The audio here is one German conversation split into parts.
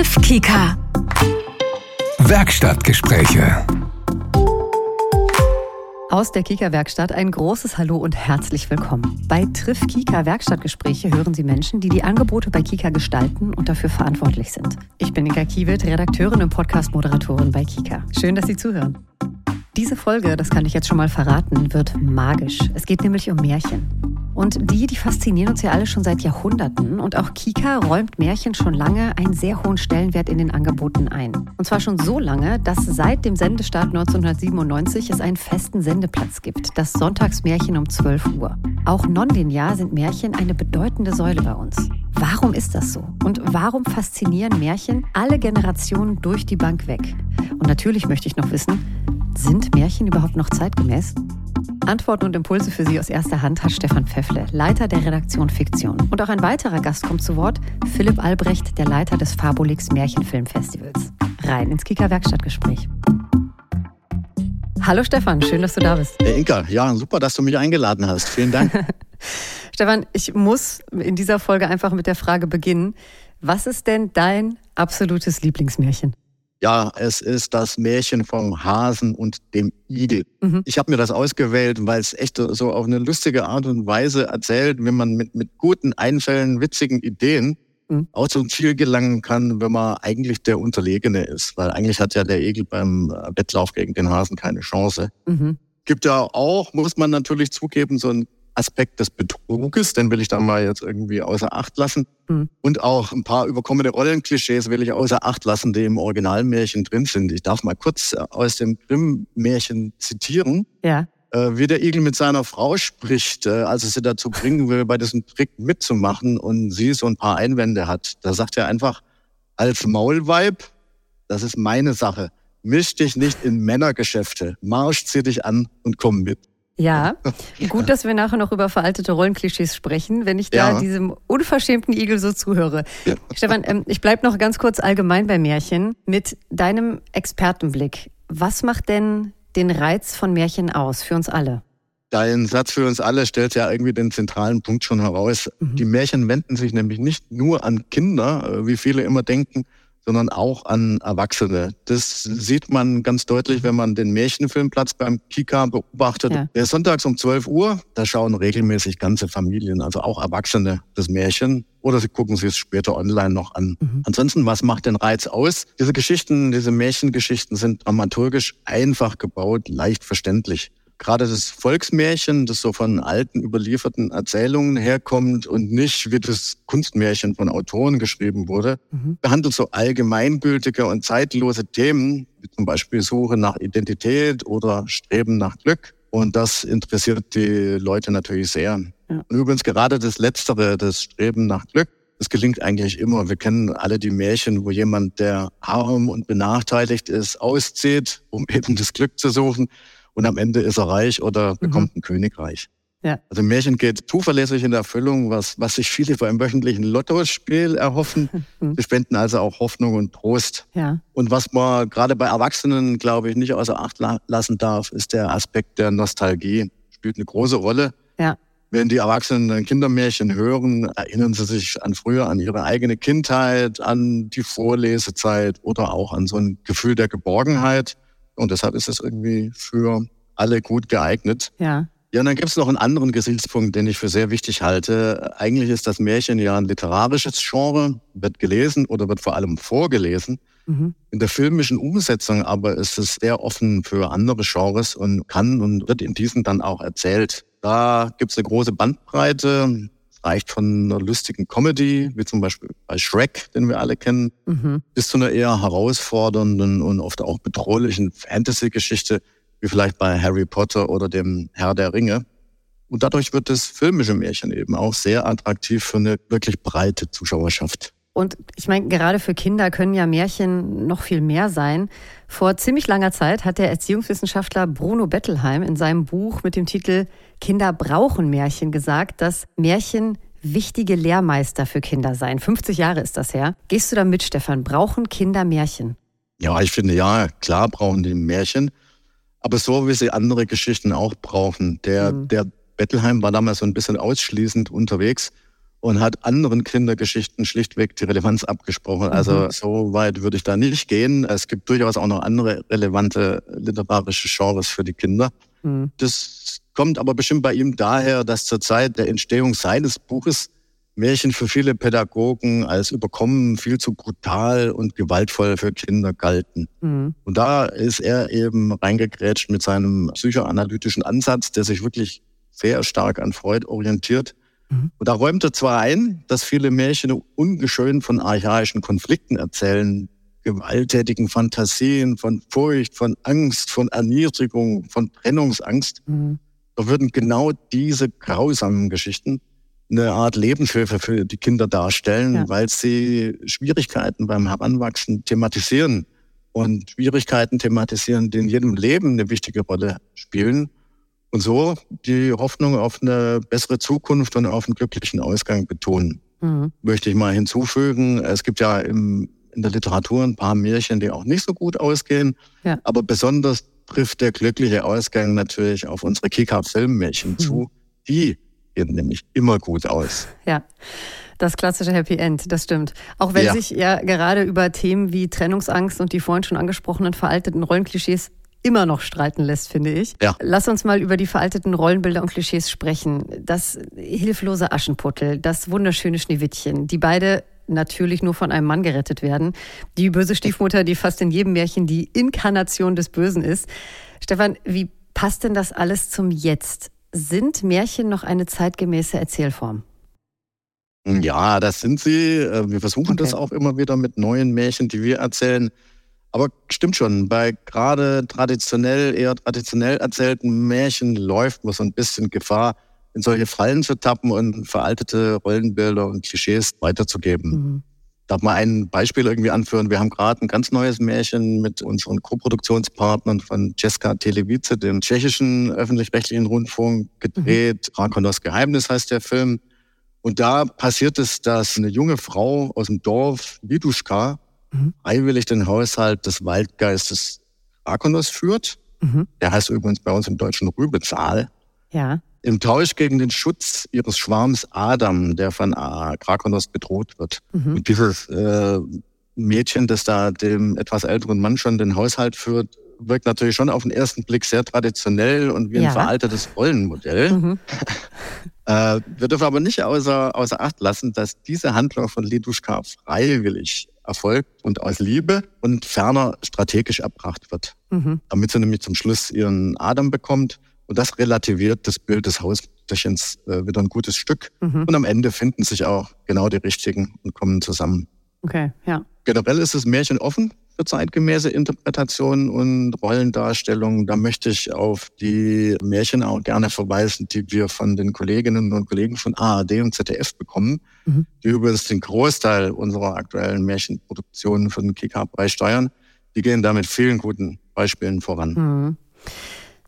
Triff Kika. Werkstattgespräche. Aus der Kika-Werkstatt ein großes Hallo und herzlich willkommen. Bei Triff Kika Werkstattgespräche hören Sie Menschen, die die Angebote bei Kika gestalten und dafür verantwortlich sind. Ich bin Inka Kiewit, Redakteurin und Podcast-Moderatorin bei Kika. Schön, dass Sie zuhören. Diese Folge, das kann ich jetzt schon mal verraten, wird magisch. Es geht nämlich um Märchen. Und die, die faszinieren uns ja alle schon seit Jahrhunderten. Und auch Kika räumt Märchen schon lange einen sehr hohen Stellenwert in den Angeboten ein. Und zwar schon so lange, dass seit dem Sendestart 1997 es einen festen Sendeplatz gibt. Das Sonntagsmärchen um 12 Uhr. Auch nonlinear sind Märchen eine bedeutende Säule bei uns. Warum ist das so? Und warum faszinieren Märchen alle Generationen durch die Bank weg? Und natürlich möchte ich noch wissen, sind Märchen überhaupt noch zeitgemäß? Antworten und Impulse für Sie aus erster Hand hat Stefan Pfeffle, Leiter der Redaktion Fiktion. Und auch ein weiterer Gast kommt zu Wort, Philipp Albrecht, der Leiter des Fabulix Märchenfilmfestivals. Rein ins Kika Werkstattgespräch. Hallo Stefan, schön, dass du da bist. Hey Inka, ja, super, dass du mich eingeladen hast. Vielen Dank. Stefan, ich muss in dieser Folge einfach mit der Frage beginnen. Was ist denn dein absolutes Lieblingsmärchen? Ja, es ist das Märchen vom Hasen und dem Igel. Mhm. Ich habe mir das ausgewählt, weil es echt so auf eine lustige Art und Weise erzählt, wenn man mit, mit guten Einfällen, witzigen Ideen mhm. auch zum Ziel gelangen kann, wenn man eigentlich der Unterlegene ist. Weil eigentlich hat ja der Igel beim Wettlauf gegen den Hasen keine Chance. Mhm. Gibt ja auch, muss man natürlich zugeben, so ein Aspekt des Betruges, den will ich da mal jetzt irgendwie außer Acht lassen. Mhm. Und auch ein paar überkommene Rollenklischees will ich außer Acht lassen, die im Originalmärchen drin sind. Ich darf mal kurz äh, aus dem Grimm-Märchen zitieren. Ja. Äh, wie der Igel mit seiner Frau spricht, äh, als er sie dazu bringen will, bei diesem Trick mitzumachen und sie so ein paar Einwände hat. Da sagt er einfach, als Maulweib, das ist meine Sache. Misch dich nicht in Männergeschäfte. Marsch, zieh dich an und komm mit. Ja, gut, dass wir nachher noch über veraltete Rollenklischees sprechen, wenn ich da ja. diesem unverschämten Igel so zuhöre. Ja. Stefan, ähm, ich bleibe noch ganz kurz allgemein bei Märchen. Mit deinem Expertenblick, was macht denn den Reiz von Märchen aus für uns alle? Dein Satz für uns alle stellt ja irgendwie den zentralen Punkt schon heraus. Mhm. Die Märchen wenden sich nämlich nicht nur an Kinder, äh, wie viele immer denken, sondern auch an Erwachsene. Das sieht man ganz deutlich, wenn man den Märchenfilmplatz beim Kika beobachtet. Ja. Der ist sonntags um 12 Uhr, da schauen regelmäßig ganze Familien, also auch Erwachsene, das Märchen. Oder sie gucken sich es später online noch an. Mhm. Ansonsten, was macht den Reiz aus? Diese Geschichten, diese Märchengeschichten sind dramaturgisch einfach gebaut, leicht verständlich gerade das Volksmärchen, das so von alten überlieferten Erzählungen herkommt und nicht wie das Kunstmärchen von Autoren geschrieben wurde, mhm. behandelt so allgemeingültige und zeitlose Themen, wie zum Beispiel Suche nach Identität oder Streben nach Glück. Und das interessiert die Leute natürlich sehr. Ja. Und übrigens gerade das Letztere, das Streben nach Glück, das gelingt eigentlich immer. Wir kennen alle die Märchen, wo jemand, der arm und benachteiligt ist, auszieht, um eben das Glück zu suchen und am Ende ist er reich oder bekommt mhm. ein Königreich. Ja. Also Märchen geht zuverlässig in Erfüllung, was, was sich viele vor einem wöchentlichen Lottospiel erhoffen. Mhm. Sie spenden also auch Hoffnung und Trost. Ja. Und was man gerade bei Erwachsenen, glaube ich, nicht außer Acht lassen darf, ist der Aspekt der Nostalgie. Spielt eine große Rolle. Ja. Wenn die Erwachsenen ein Kindermärchen hören, erinnern sie sich an früher, an ihre eigene Kindheit, an die Vorlesezeit oder auch an so ein Gefühl der Geborgenheit. Und deshalb ist es irgendwie für alle gut geeignet. Ja. Ja, und dann gibt es noch einen anderen Gesichtspunkt, den ich für sehr wichtig halte. Eigentlich ist das Märchen ja ein literarisches Genre, wird gelesen oder wird vor allem vorgelesen. Mhm. In der filmischen Umsetzung aber ist es sehr offen für andere Genres und kann und wird in diesen dann auch erzählt. Da gibt es eine große Bandbreite reicht von einer lustigen Comedy, wie zum Beispiel bei Shrek, den wir alle kennen, mhm. bis zu einer eher herausfordernden und oft auch bedrohlichen Fantasy-Geschichte, wie vielleicht bei Harry Potter oder dem Herr der Ringe. Und dadurch wird das filmische Märchen eben auch sehr attraktiv für eine wirklich breite Zuschauerschaft. Und ich meine, gerade für Kinder können ja Märchen noch viel mehr sein. Vor ziemlich langer Zeit hat der Erziehungswissenschaftler Bruno Bettelheim in seinem Buch mit dem Titel Kinder brauchen Märchen gesagt, dass Märchen wichtige Lehrmeister für Kinder seien. 50 Jahre ist das her. Gehst du da mit, Stefan? Brauchen Kinder Märchen? Ja, ich finde ja, klar brauchen die Märchen. Aber so wie sie andere Geschichten auch brauchen. Der, mhm. der Bettelheim war damals so ein bisschen ausschließend unterwegs und hat anderen Kindergeschichten schlichtweg die Relevanz abgesprochen. Mhm. Also so weit würde ich da nicht gehen. Es gibt durchaus auch noch andere relevante literarische Genres für die Kinder. Mhm. Das kommt aber bestimmt bei ihm daher, dass zur Zeit der Entstehung seines Buches Märchen für viele Pädagogen als überkommen, viel zu brutal und gewaltvoll für Kinder galten. Mhm. Und da ist er eben reingegrätscht mit seinem psychoanalytischen Ansatz, der sich wirklich sehr stark an Freud orientiert. Mhm. Und da räumt er zwar ein, dass viele Märchen ungeschönt von archaischen Konflikten erzählen, gewalttätigen Fantasien, von Furcht, von Angst, von Erniedrigung, von Trennungsangst. Mhm. Da würden genau diese grausamen Geschichten eine Art Lebenshilfe für die Kinder darstellen, ja. weil sie Schwierigkeiten beim Heranwachsen thematisieren und Schwierigkeiten thematisieren, die in jedem Leben eine wichtige Rolle spielen. Und so die Hoffnung auf eine bessere Zukunft und auf einen glücklichen Ausgang betonen. Mhm. Möchte ich mal hinzufügen, es gibt ja im, in der Literatur ein paar Märchen, die auch nicht so gut ausgehen, ja. aber besonders trifft der glückliche Ausgang natürlich auf unsere Kika-Filmmärchen mhm. zu, die gehen nämlich immer gut aus. Ja. Das klassische Happy End, das stimmt. Auch wenn ja. sich ja gerade über Themen wie Trennungsangst und die vorhin schon angesprochenen veralteten Rollenklischees immer noch streiten lässt, finde ich. Ja. Lass uns mal über die veralteten Rollenbilder und Klischees sprechen. Das hilflose Aschenputtel, das wunderschöne Schneewittchen, die beide natürlich nur von einem Mann gerettet werden. Die böse Stiefmutter, die fast in jedem Märchen die Inkarnation des Bösen ist. Stefan, wie passt denn das alles zum Jetzt? Sind Märchen noch eine zeitgemäße Erzählform? Ja, das sind sie. Äh, wir versuchen okay. das auch immer wieder mit neuen Märchen, die wir erzählen. Aber stimmt schon, bei gerade traditionell, eher traditionell erzählten Märchen läuft man so ein bisschen Gefahr, in solche Fallen zu tappen und veraltete Rollenbilder und Klischees weiterzugeben. Mhm. Darf mal ein Beispiel irgendwie anführen? Wir haben gerade ein ganz neues Märchen mit unseren Co-Produktionspartnern von Czeska Televize, dem tschechischen öffentlich-rechtlichen Rundfunk, gedreht. Mhm. Drakonos Geheimnis heißt der Film. Und da passiert es, dass eine junge Frau aus dem Dorf, Viduschka, mhm. freiwillig den Haushalt des Waldgeistes Drakonos führt. Mhm. Der heißt übrigens bei uns im Deutschen Rübezahl. Ja im Tausch gegen den Schutz ihres Schwarms Adam, der von Krakonos bedroht wird. Mhm. Und dieses äh, Mädchen, das da dem etwas älteren Mann schon den Haushalt führt, wirkt natürlich schon auf den ersten Blick sehr traditionell und wie ein ja. veraltetes Rollenmodell. Mhm. äh, wir dürfen aber nicht außer, außer Acht lassen, dass diese Handlung von Liduschka freiwillig erfolgt und aus Liebe und ferner strategisch erbracht wird. Mhm. Damit sie nämlich zum Schluss ihren Adam bekommt und das relativiert das Bild des Hausmütterchens äh, wieder ein gutes Stück. Mhm. Und am Ende finden sich auch genau die richtigen und kommen zusammen. Okay, ja. Generell ist das Märchen offen für zeitgemäße Interpretationen und Rollendarstellungen. Da möchte ich auf die Märchen auch gerne verweisen, die wir von den Kolleginnen und Kollegen von ARD und ZDF bekommen, mhm. die übrigens den Großteil unserer aktuellen Märchenproduktionen für den KK beisteuern. Die gehen da mit vielen guten Beispielen voran. Mhm.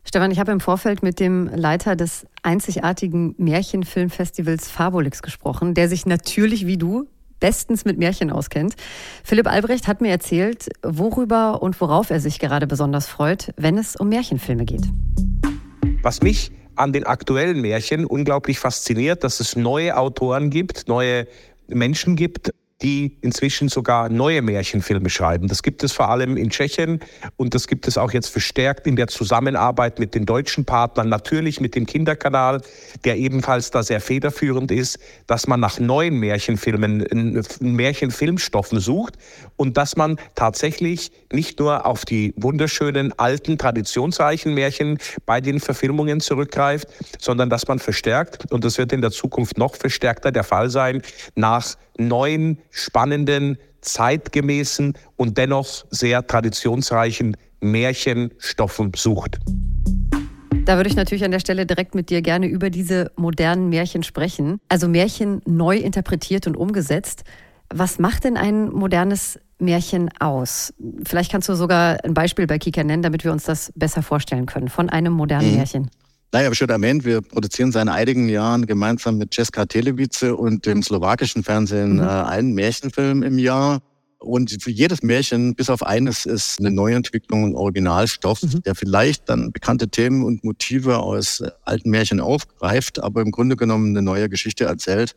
Stefan, ich habe im Vorfeld mit dem Leiter des einzigartigen Märchenfilmfestivals Fabulix gesprochen, der sich natürlich wie du bestens mit Märchen auskennt. Philipp Albrecht hat mir erzählt, worüber und worauf er sich gerade besonders freut, wenn es um Märchenfilme geht. Was mich an den aktuellen Märchen unglaublich fasziniert, dass es neue Autoren gibt, neue Menschen gibt, die inzwischen sogar neue Märchenfilme schreiben. Das gibt es vor allem in Tschechien und das gibt es auch jetzt verstärkt in der Zusammenarbeit mit den deutschen Partnern, natürlich mit dem Kinderkanal, der ebenfalls da sehr federführend ist, dass man nach neuen Märchenfilmen, Märchenfilmstoffen sucht und dass man tatsächlich nicht nur auf die wunderschönen alten traditionsreichen Märchen bei den Verfilmungen zurückgreift, sondern dass man verstärkt, und das wird in der Zukunft noch verstärkter der Fall sein, nach neuen, spannenden, zeitgemäßen und dennoch sehr traditionsreichen Märchenstoffen sucht. Da würde ich natürlich an der Stelle direkt mit dir gerne über diese modernen Märchen sprechen. Also Märchen neu interpretiert und umgesetzt. Was macht denn ein modernes Märchen aus? Vielleicht kannst du sogar ein Beispiel bei Kika nennen, damit wir uns das besser vorstellen können von einem modernen mhm. Märchen. Naja, habe ich schon erwähnt, wir produzieren seit einigen Jahren gemeinsam mit Ceska Televice und dem slowakischen Fernsehen mhm. äh, einen Märchenfilm im Jahr. Und für jedes Märchen, bis auf eines, ist eine Neuentwicklung und Originalstoff, mhm. der vielleicht dann bekannte Themen und Motive aus äh, alten Märchen aufgreift, aber im Grunde genommen eine neue Geschichte erzählt.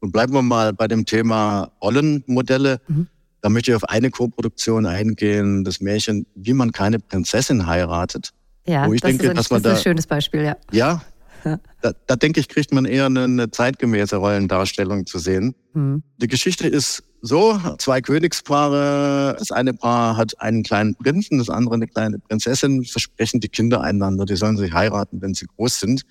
Und bleiben wir mal bei dem Thema Rollenmodelle. Mhm. Da möchte ich auf eine Co-Produktion eingehen, das Märchen, wie man keine Prinzessin heiratet. Ja, wo ich das, denke, ist, ein, dass man das ist da, ein schönes Beispiel, ja. Ja, da, da denke ich, kriegt man eher eine, eine zeitgemäße Rollendarstellung zu sehen. Mhm. Die Geschichte ist so, zwei Königspaare, das eine Paar hat einen kleinen Prinzen, das andere eine kleine Prinzessin, versprechen die Kinder einander, die sollen sich heiraten, wenn sie groß sind.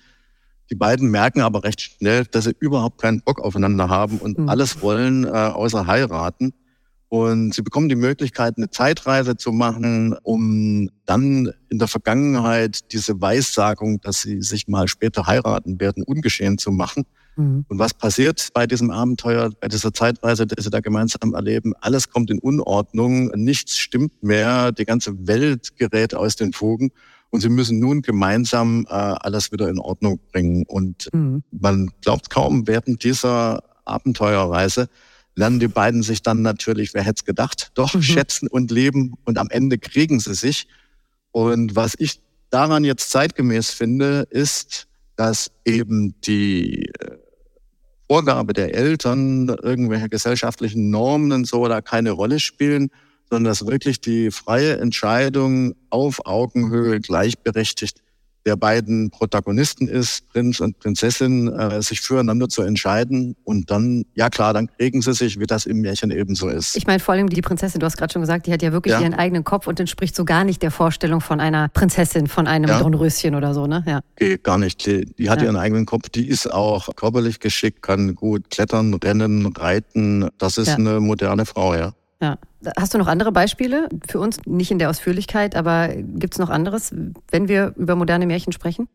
Die beiden merken aber recht schnell, dass sie überhaupt keinen Bock aufeinander haben und mhm. alles wollen, äh, außer heiraten. Und sie bekommen die Möglichkeit, eine Zeitreise zu machen, um dann in der Vergangenheit diese Weissagung, dass sie sich mal später heiraten werden, ungeschehen zu machen. Mhm. Und was passiert bei diesem Abenteuer, bei dieser Zeitreise, die sie da gemeinsam erleben? Alles kommt in Unordnung, nichts stimmt mehr, die ganze Welt gerät aus den Fugen. Und sie müssen nun gemeinsam äh, alles wieder in Ordnung bringen. Und mhm. man glaubt kaum, während dieser Abenteuerreise lernen die beiden sich dann natürlich, wer hätte es gedacht, doch mhm. schätzen und leben und am Ende kriegen sie sich. Und was ich daran jetzt zeitgemäß finde, ist, dass eben die äh, Vorgabe der Eltern, irgendwelche gesellschaftlichen Normen und so da keine Rolle spielen, sondern dass wirklich die freie Entscheidung auf Augenhöhe gleichberechtigt der beiden Protagonisten ist, Prinz und Prinzessin, äh, sich füreinander zu entscheiden. Und dann, ja klar, dann kriegen sie sich, wie das im Märchen ebenso ist. Ich meine vor allem die Prinzessin, du hast gerade schon gesagt, die hat ja wirklich ja. ihren eigenen Kopf und entspricht so gar nicht der Vorstellung von einer Prinzessin, von einem ja. Dornröschen oder so, ne? Ja. Okay, gar nicht. Die, die hat ja. ihren eigenen Kopf, die ist auch körperlich geschickt, kann gut klettern, rennen, reiten. Das ist eine moderne Frau, ja. Ja. Hast du noch andere Beispiele für uns? Nicht in der Ausführlichkeit, aber gibt es noch anderes, wenn wir über moderne Märchen sprechen?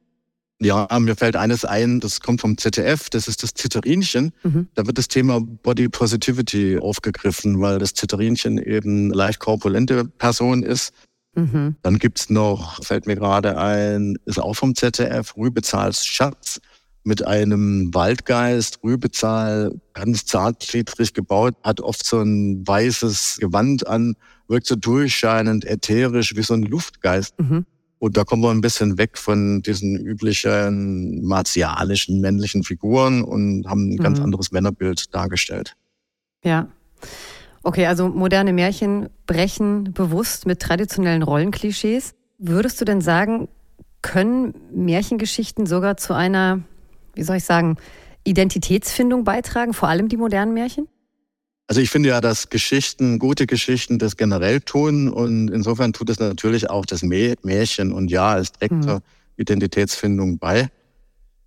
Ja, mir fällt eines ein, das kommt vom ZDF, das ist das Zitterinchen. Mhm. Da wird das Thema Body Positivity aufgegriffen, weil das Zitterinchen eben leicht korpulente Person ist. Mhm. Dann gibt's noch, fällt mir gerade ein, ist auch vom ZDF, Rübezahls Schatz mit einem Waldgeist, Rübezahl, ganz zartgliedrig gebaut, hat oft so ein weißes Gewand an, wirkt so durchscheinend, ätherisch, wie so ein Luftgeist. Mhm. Und da kommen wir ein bisschen weg von diesen üblichen martialischen männlichen Figuren und haben ein ganz mhm. anderes Männerbild dargestellt. Ja. Okay, also moderne Märchen brechen bewusst mit traditionellen Rollenklischees. Würdest du denn sagen, können Märchengeschichten sogar zu einer wie soll ich sagen, Identitätsfindung beitragen, vor allem die modernen Märchen? Also ich finde ja, dass Geschichten, gute Geschichten das generell tun und insofern tut es natürlich auch das Märchen und ja, es trägt mhm. zur Identitätsfindung bei.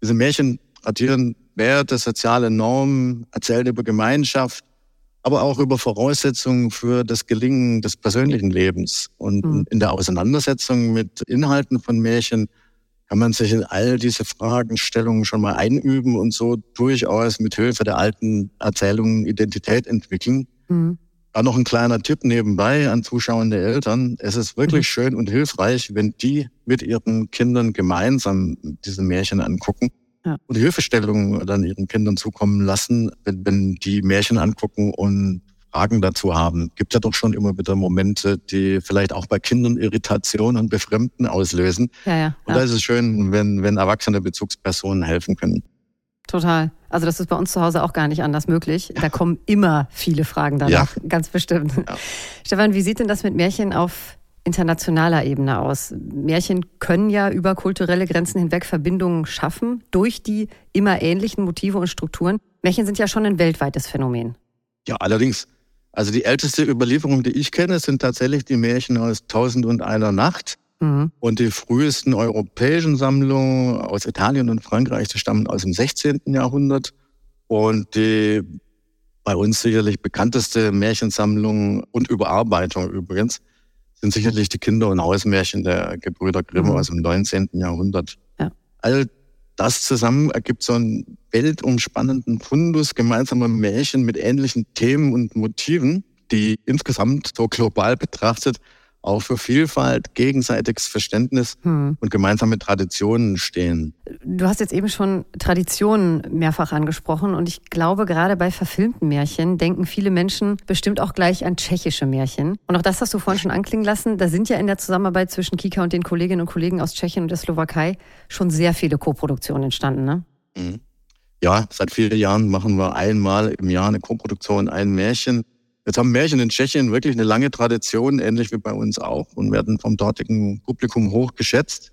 Diese Märchen tradieren Werte, soziale Normen, erzählen über Gemeinschaft, aber auch über Voraussetzungen für das Gelingen des persönlichen Lebens. Und mhm. in der Auseinandersetzung mit Inhalten von Märchen kann man sich in all diese Fragestellungen schon mal einüben und so durchaus mit Hilfe der alten Erzählungen Identität entwickeln. Mhm. Dann noch ein kleiner Tipp nebenbei an zuschauende Eltern. Es ist wirklich mhm. schön und hilfreich, wenn die mit ihren Kindern gemeinsam diese Märchen angucken ja. und Hilfestellungen dann ihren Kindern zukommen lassen, wenn, wenn die Märchen angucken und Fragen dazu haben. Gibt ja doch schon immer wieder Momente, die vielleicht auch bei Kindern Irritation und Befremden auslösen. Ja, ja, und da ist es schön, wenn, wenn erwachsene Bezugspersonen helfen können. Total. Also das ist bei uns zu Hause auch gar nicht anders möglich. Da kommen immer viele Fragen danach, ganz bestimmt. Stefan, wie sieht denn das mit Märchen auf internationaler Ebene aus? Märchen können ja über kulturelle Grenzen hinweg Verbindungen schaffen durch die immer ähnlichen Motive und Strukturen. Märchen sind ja schon ein weltweites Phänomen. Ja, allerdings. Also die älteste Überlieferung, die ich kenne, sind tatsächlich die Märchen aus Tausend und einer Nacht. Mhm. Und die frühesten europäischen Sammlungen aus Italien und Frankreich, die stammen aus dem 16. Jahrhundert. Und die bei uns sicherlich bekannteste Märchensammlung und Überarbeitung übrigens sind sicherlich die Kinder- und Hausmärchen der Gebrüder Grimm mhm. aus dem 19. Jahrhundert. Ja. All das zusammen ergibt so einen weltumspannenden Fundus gemeinsamer Märchen mit ähnlichen Themen und Motiven, die insgesamt so global betrachtet auch für Vielfalt, gegenseitiges Verständnis hm. und gemeinsame Traditionen stehen. Du hast jetzt eben schon Traditionen mehrfach angesprochen und ich glaube, gerade bei verfilmten Märchen denken viele Menschen bestimmt auch gleich an tschechische Märchen. Und auch das hast du vorhin schon anklingen lassen. Da sind ja in der Zusammenarbeit zwischen Kika und den Kolleginnen und Kollegen aus Tschechien und der Slowakei schon sehr viele Koproduktionen entstanden, ne? Mhm. Ja, seit vielen Jahren machen wir einmal im Jahr eine Koproduktion, ein Märchen. Jetzt haben Märchen in Tschechien wirklich eine lange Tradition, ähnlich wie bei uns auch, und werden vom dortigen Publikum hoch geschätzt.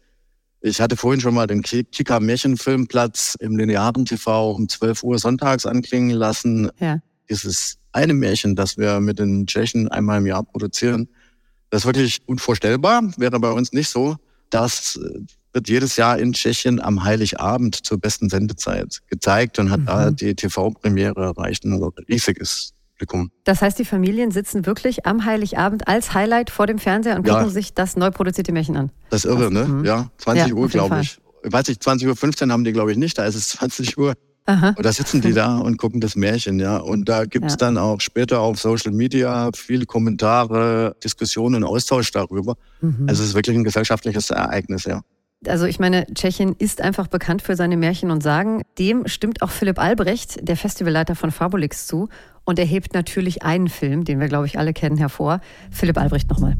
Ich hatte vorhin schon mal den Kika Märchenfilmplatz im linearen TV um 12 Uhr sonntags anklingen lassen. Ja. Dieses eine Märchen, das wir mit den Tschechen einmal im Jahr produzieren, das ist wirklich unvorstellbar, wäre bei uns nicht so. Das äh, wird jedes Jahr in Tschechien am Heiligabend zur besten Sendezeit gezeigt und hat mhm. da die TV-Premiere erreicht. Ein riesiges Publikum. Das heißt, die Familien sitzen wirklich am Heiligabend als Highlight vor dem Fernseher und gucken ja. sich das neu produzierte Märchen an. Das ist irre, ne? Mhm. Ja, 20 ja, Uhr, glaube ich. Ich weiß nicht, 20.15 Uhr haben die, glaube ich, nicht. Da ist es 20 Uhr. Aha. Und da sitzen die da und gucken das Märchen, ja. Und da gibt es ja. dann auch später auf Social Media viele Kommentare, Diskussionen und Austausch darüber. Mhm. Also es ist wirklich ein gesellschaftliches Ereignis, ja. Also ich meine, Tschechien ist einfach bekannt für seine Märchen und Sagen. Dem stimmt auch Philipp Albrecht, der Festivalleiter von Fabulix, zu. Und er hebt natürlich einen Film, den wir, glaube ich, alle kennen, hervor. Philipp Albrecht nochmal.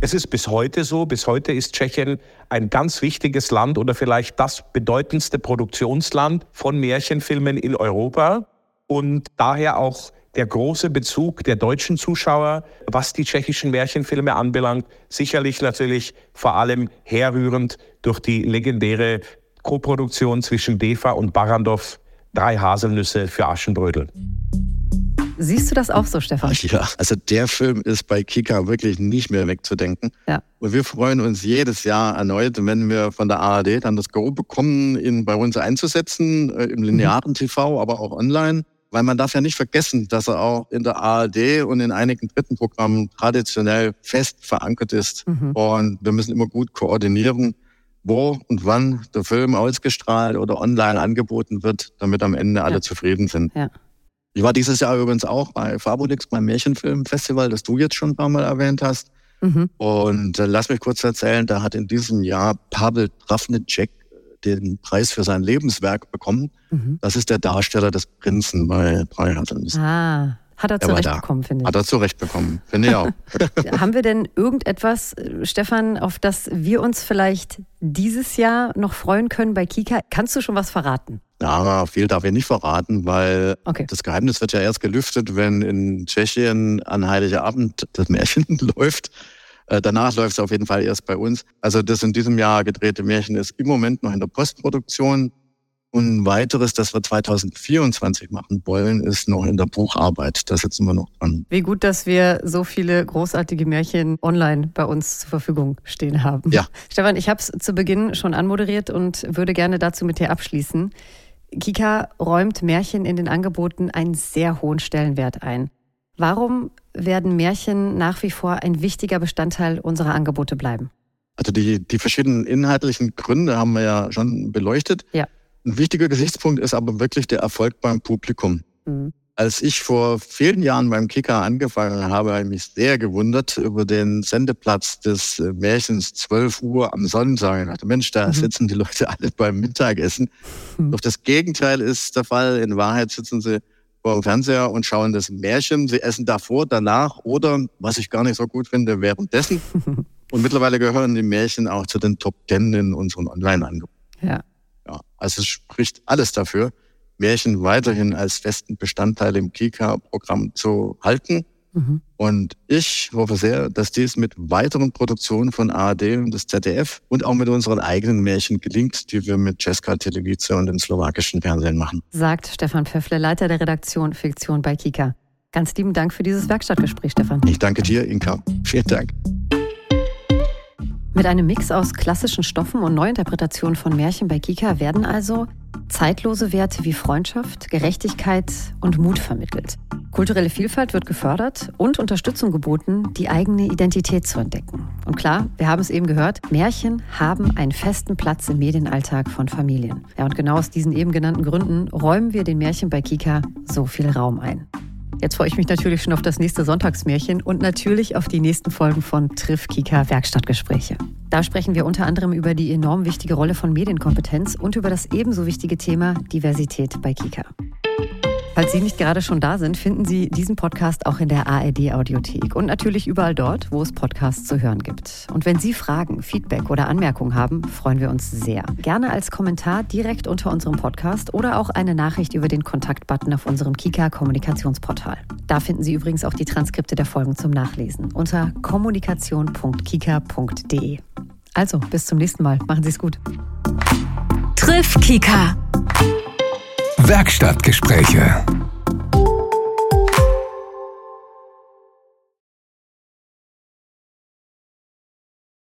Es ist bis heute so, bis heute ist Tschechien ein ganz wichtiges Land oder vielleicht das bedeutendste Produktionsland von Märchenfilmen in Europa und daher auch der große Bezug der deutschen Zuschauer, was die tschechischen Märchenfilme anbelangt, sicherlich natürlich vor allem herrührend durch die legendäre Koproduktion zwischen DEFA und Barandov, Drei Haselnüsse für Aschenbrödel. Siehst du das auch so, Stefan? Ja, also der Film ist bei Kika wirklich nicht mehr wegzudenken. Ja. Und wir freuen uns jedes Jahr erneut, wenn wir von der ARD dann das Go bekommen, ihn bei uns einzusetzen, äh, im linearen mhm. TV, aber auch online. Weil man darf ja nicht vergessen, dass er auch in der ARD und in einigen dritten Programmen traditionell fest verankert ist. Mhm. Und wir müssen immer gut koordinieren, wo und wann der Film ausgestrahlt oder online angeboten wird, damit am Ende alle ja. zufrieden sind. Ja. Ich war dieses Jahr übrigens auch bei Fabulix beim Märchenfilmfestival, das du jetzt schon ein paar Mal erwähnt hast. Mhm. Und äh, lass mich kurz erzählen, da hat in diesem Jahr Pavel Trafnicek äh, den Preis für sein Lebenswerk bekommen. Mhm. Das ist der Darsteller des Prinzen bei Drei Ah, hat er zurecht bekommen, finde ich. Hat er zurecht bekommen, finde ich auch. Haben wir denn irgendetwas, äh, Stefan, auf das wir uns vielleicht dieses Jahr noch freuen können bei Kika? Kannst du schon was verraten? Ja, viel darf ich nicht verraten, weil okay. das Geheimnis wird ja erst gelüftet, wenn in Tschechien an Heiligabend das Märchen läuft. Äh, danach läuft es auf jeden Fall erst bei uns. Also das in diesem Jahr gedrehte Märchen ist im Moment noch in der Postproduktion. Und ein weiteres, das wir 2024 machen wollen, ist noch in der Bucharbeit. Da sitzen wir noch dran. Wie gut, dass wir so viele großartige Märchen online bei uns zur Verfügung stehen haben. Ja. Stefan, ich habe es zu Beginn schon anmoderiert und würde gerne dazu mit dir abschließen. Kika räumt Märchen in den Angeboten einen sehr hohen Stellenwert ein. Warum werden Märchen nach wie vor ein wichtiger Bestandteil unserer Angebote bleiben? Also die, die verschiedenen inhaltlichen Gründe haben wir ja schon beleuchtet. Ja. Ein wichtiger Gesichtspunkt ist aber wirklich der Erfolg beim Publikum. Mhm. Als ich vor vielen Jahren beim Kicker angefangen habe, habe ich mich sehr gewundert über den Sendeplatz des äh, Märchens 12 Uhr am Sonntag. Ich dachte, Mensch, da mhm. sitzen die Leute alle beim Mittagessen. Mhm. Doch das Gegenteil ist der Fall. In Wahrheit sitzen sie vor dem Fernseher und schauen das Märchen. Sie essen davor, danach oder, was ich gar nicht so gut finde, währenddessen. und mittlerweile gehören die Märchen auch zu den Top Ten in unseren Online-Angeboten. Ja. ja. Also es spricht alles dafür, Märchen weiterhin als festen Bestandteil im Kika-Programm zu halten. Mhm. Und ich hoffe sehr, dass dies mit weiteren Produktionen von ARD und des ZDF und auch mit unseren eigenen Märchen gelingt, die wir mit Česká Televize und dem slowakischen Fernsehen machen. Sagt Stefan Pfeffle, Leiter der Redaktion Fiktion bei Kika. Ganz lieben Dank für dieses Werkstattgespräch, Stefan. Ich danke dir, Inka. Vielen Dank. Mit einem Mix aus klassischen Stoffen und Neuinterpretationen von Märchen bei Kika werden also zeitlose Werte wie Freundschaft, Gerechtigkeit und Mut vermittelt. Kulturelle Vielfalt wird gefördert und Unterstützung geboten, die eigene Identität zu entdecken. Und klar, wir haben es eben gehört, Märchen haben einen festen Platz im Medienalltag von Familien. Ja, und genau aus diesen eben genannten Gründen räumen wir den Märchen bei Kika so viel Raum ein. Jetzt freue ich mich natürlich schon auf das nächste Sonntagsmärchen und natürlich auf die nächsten Folgen von Triff Kika Werkstattgespräche. Da sprechen wir unter anderem über die enorm wichtige Rolle von Medienkompetenz und über das ebenso wichtige Thema Diversität bei Kika. Falls Sie nicht gerade schon da sind, finden Sie diesen Podcast auch in der ARD Audiothek und natürlich überall dort, wo es Podcasts zu hören gibt. Und wenn Sie Fragen, Feedback oder Anmerkungen haben, freuen wir uns sehr. Gerne als Kommentar direkt unter unserem Podcast oder auch eine Nachricht über den Kontaktbutton auf unserem Kika Kommunikationsportal. Da finden Sie übrigens auch die Transkripte der Folgen zum Nachlesen unter kommunikation.kika.de. Also, bis zum nächsten Mal. Machen Sie es gut. Triff Kika. Werkstattgespräche